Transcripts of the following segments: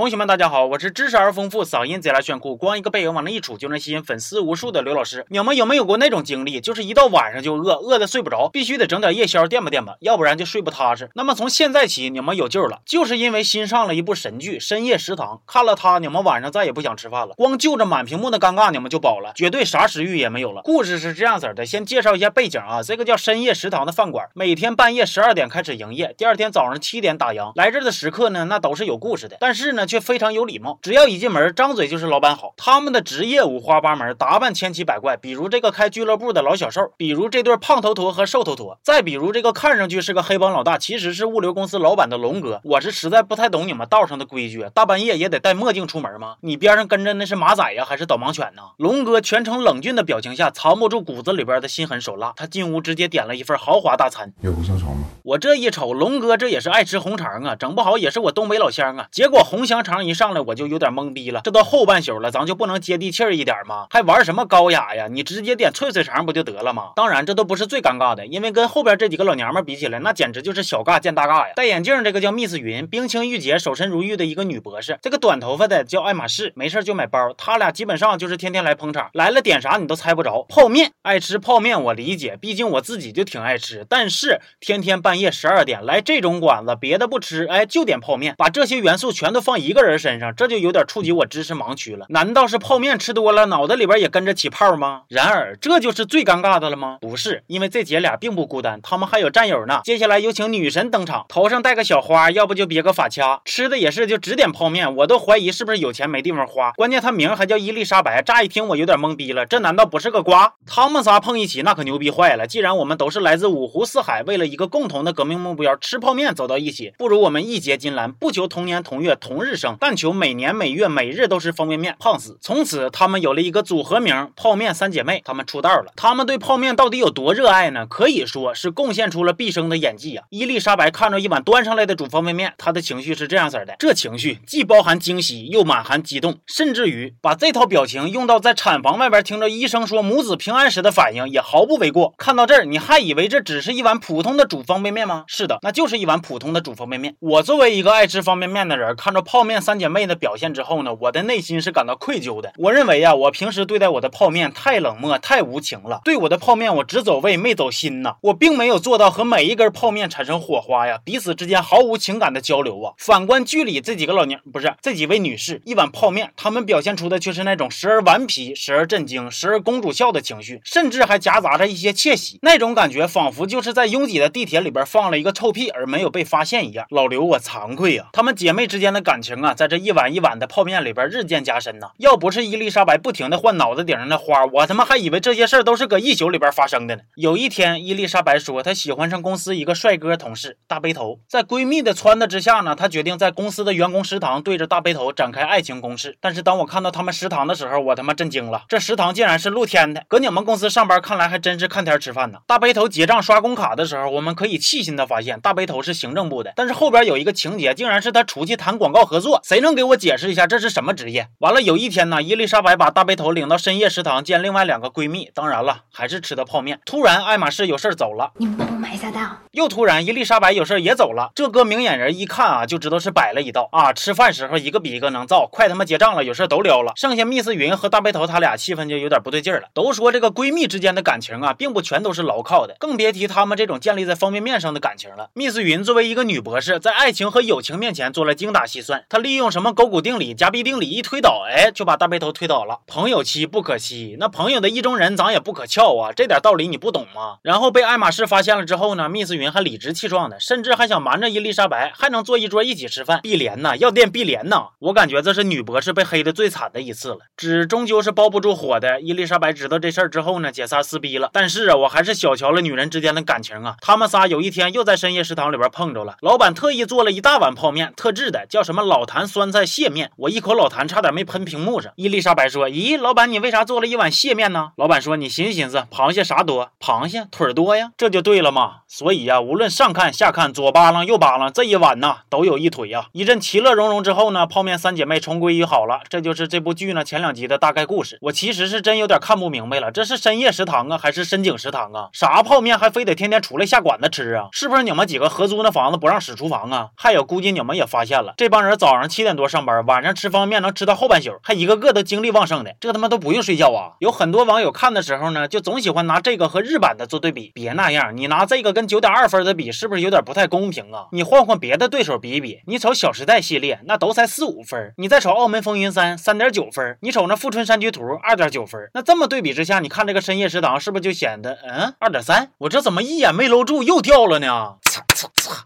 同学们，大家好，我是知识而丰富、嗓音贼拉炫酷、光一个背影往那一杵就能吸引粉丝无数的刘老师。你们有没有过那种经历，就是一到晚上就饿，饿的睡不着，必须得整点夜宵垫吧垫吧，要不然就睡不踏实。那么从现在起，你们有救了，就是因为新上了一部神剧《深夜食堂》，看了它，你们晚上再也不想吃饭了，光就着满屏幕的尴尬，你们就饱了，绝对啥食欲也没有了。故事是这样子的，先介绍一下背景啊，这个叫深夜食堂的饭馆，每天半夜十二点开始营业，第二天早上七点打烊。来这的食客呢，那都是有故事的，但是呢，却非常有礼貌。只要一进门，张嘴就是老板好。他们的职业五花八门，打扮千奇百怪。比如这个开俱乐部的老小瘦，比如这对胖头陀和瘦头陀，再比如这个看上去是个黑帮老大，其实是物流公司老板的龙哥。我是实在不太懂你们道上的规矩，大半夜也得戴墨镜出门吗？你边上跟着那是马仔呀，还是导盲犬呢？龙哥全程冷峻的表情下，藏不住骨子里边的心狠手辣。他进屋直接点了一份豪华大餐，有红香肠吗？我这一瞅，龙哥这也是爱吃红肠啊，整不好也是我东北老乡啊。结果红香肠一上来，我就有点懵逼了。这都后半宿了，咱就不能接地气儿一点吗？还玩什么高雅呀？你直接点脆脆肠不就得了吗？当然，这都不是最尴尬的，因为跟后边这几个老娘们比起来，那简直就是小尬见大尬呀。戴眼镜这个叫 Miss 云，冰清玉洁、守身如玉的一个女博士。这个短头发的叫爱马仕，没事就买包。他俩基本上就是天天来捧场，来了点啥你都猜不着。泡面，爱吃泡面我理解，毕竟我自己就挺爱吃。但是天天半夜十二点来这种馆子，别的不吃，哎，就点泡面，把这些元素全都放一个人身上，这就有点触及我知识盲区了。难道是泡面吃多了，脑袋里边也跟着起泡吗？然而，这就是最尴尬的了吗？不是，因为这姐俩并不孤单，他们还有战友呢。接下来有请女神登场，头上戴个小花，要不就别个发卡，吃的也是就只点泡面，我都怀疑是不是有钱没地方花。关键她名还叫伊丽莎白，乍一听我有点懵逼了，这难道不是个瓜？他们仨碰一起，那可牛逼坏了。既然我们都是来自五湖四海，为了一个共同的革命目标，吃泡面走到一起，不如我们义结金兰，不求同年同月同日日生，但求每年每月每日都是方便面，胖死。从此，他们有了一个组合名“泡面三姐妹”。他们出道了。他们对泡面到底有多热爱呢？可以说是贡献出了毕生的演技啊！伊丽莎白看着一碗端上来的煮方便面，她的情绪是这样子的：这情绪既包含惊喜，又满含激动，甚至于把这套表情用到在产房外边听着医生说母子平安时的反应，也毫不为过。看到这儿，你还以为这只是一碗普通的煮方便面吗？是的，那就是一碗普通的煮方便面。我作为一个爱吃方便面的人，看着泡泡面三姐妹的表现之后呢，我的内心是感到愧疚的。我认为呀，我平时对待我的泡面太冷漠、太无情了。对我的泡面，我只走味没走心呐。我并没有做到和每一根泡面产生火花呀，彼此之间毫无情感的交流啊。反观剧里这几个老娘，不是这几位女士，一碗泡面，她们表现出的却是那种时而顽皮、时而震惊、时而公主笑的情绪，甚至还夹杂着一些窃喜。那种感觉仿佛就是在拥挤的地铁里边放了一个臭屁而没有被发现一样。老刘，我惭愧呀。她们姐妹之间的感情啊，在这一碗一碗的泡面里边日渐加深呐。要不是伊丽莎白不停的换脑子顶上的花，我他妈还以为这些事儿都是搁一宿里边发生的呢。有一天，伊丽莎白说她喜欢上公司一个帅哥同事大背头，在闺蜜的撺掇之下呢，她决定在公司的员工食堂对着大背头展开爱情攻势。但是当我看到他们食堂的时候，我他妈震惊了，这食堂竟然是露天的。搁你们公司上班，看来还真是看天吃饭呢。大背头结账刷工卡的时候，我们可以细心的发现，大背头是行政部的，但是后边有一个情节，竟然是他出去谈广告合作。谁能给我解释一下这是什么职业？完了，有一天呢，伊丽莎白把大背头领到深夜食堂见另外两个闺蜜，当然了，还是吃的泡面。突然，爱马仕有事走了，你们帮我买一下单。又突然，伊丽莎白有事也走了。这哥明眼人一看啊，就知道是摆了一道啊。吃饭时候一个比一个能造，快他妈结账了，有事都撩了。剩下密斯云和大背头他俩气氛就有点不对劲了。都说这个闺蜜之间的感情啊，并不全都是牢靠的，更别提他们这种建立在方便面上的感情了。密斯云作为一个女博士，在爱情和友情面前做了精打细算，他利用什么勾股定理、夹逼定理一推导，哎，就把大背头推倒了。朋友妻不可欺，那朋友的意中人咱也不可撬啊，这点道理你不懂吗？然后被爱马仕发现了之后呢，密斯云还理直气壮的，甚至还想瞒着伊丽莎白，还能坐一桌一起吃饭。碧莲呐，要垫碧莲呐，我感觉这是女博士被黑的最惨的一次了。纸终究是包不住火的。伊丽莎白知道这事儿之后呢，姐仨撕逼了。但是啊，我还是小瞧了女人之间的感情啊。他们仨有一天又在深夜食堂里边碰着了，老板特意做了一大碗泡面，特制的，叫什么老老坛酸菜蟹面。我一口老坛差点没喷屏幕上。伊丽莎白说：“咦，老板，你为啥做了一碗蟹面呢？”老板说：“你寻思寻思，螃蟹啥多？螃蟹腿多呀，这就对了嘛。所以呀，无论上看下看，左扒拉右扒拉，这一碗呐都有一腿呀。一阵其乐融融之后呢，泡面三姐妹重归于好了。这就是这部剧呢前两集的大概故事。我其实是真有点看不明白了，这是深夜食堂啊，还是深井食堂啊？啥泡面还非得天天出来下馆子吃啊？是不是你们几个合租那房子不让使厨房啊？还有，估计你们也发现了，这帮人早早上七点多上班，晚上吃方便面能吃到后半宿，还一个个都精力旺盛的，这他妈都不用睡觉啊！有很多网友看的时候呢，就总喜欢拿这个和日版的做对比，别那样，你拿这个跟九点二分的比，是不是有点不太公平啊？你换换别的对手比一比，你瞅《小时代》系列，那都才四五分，你再瞅《澳门风云三》，三点九分，你瞅那《富春山居图》，二点九分，那这么对比之下，你看这个深夜食堂是不是就显得嗯二点三？我这怎么一眼没搂住又掉了呢？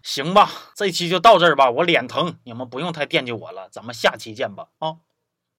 行吧，这期就到这儿吧，我脸疼，你们不用太惦记我了，咱们下期见吧啊。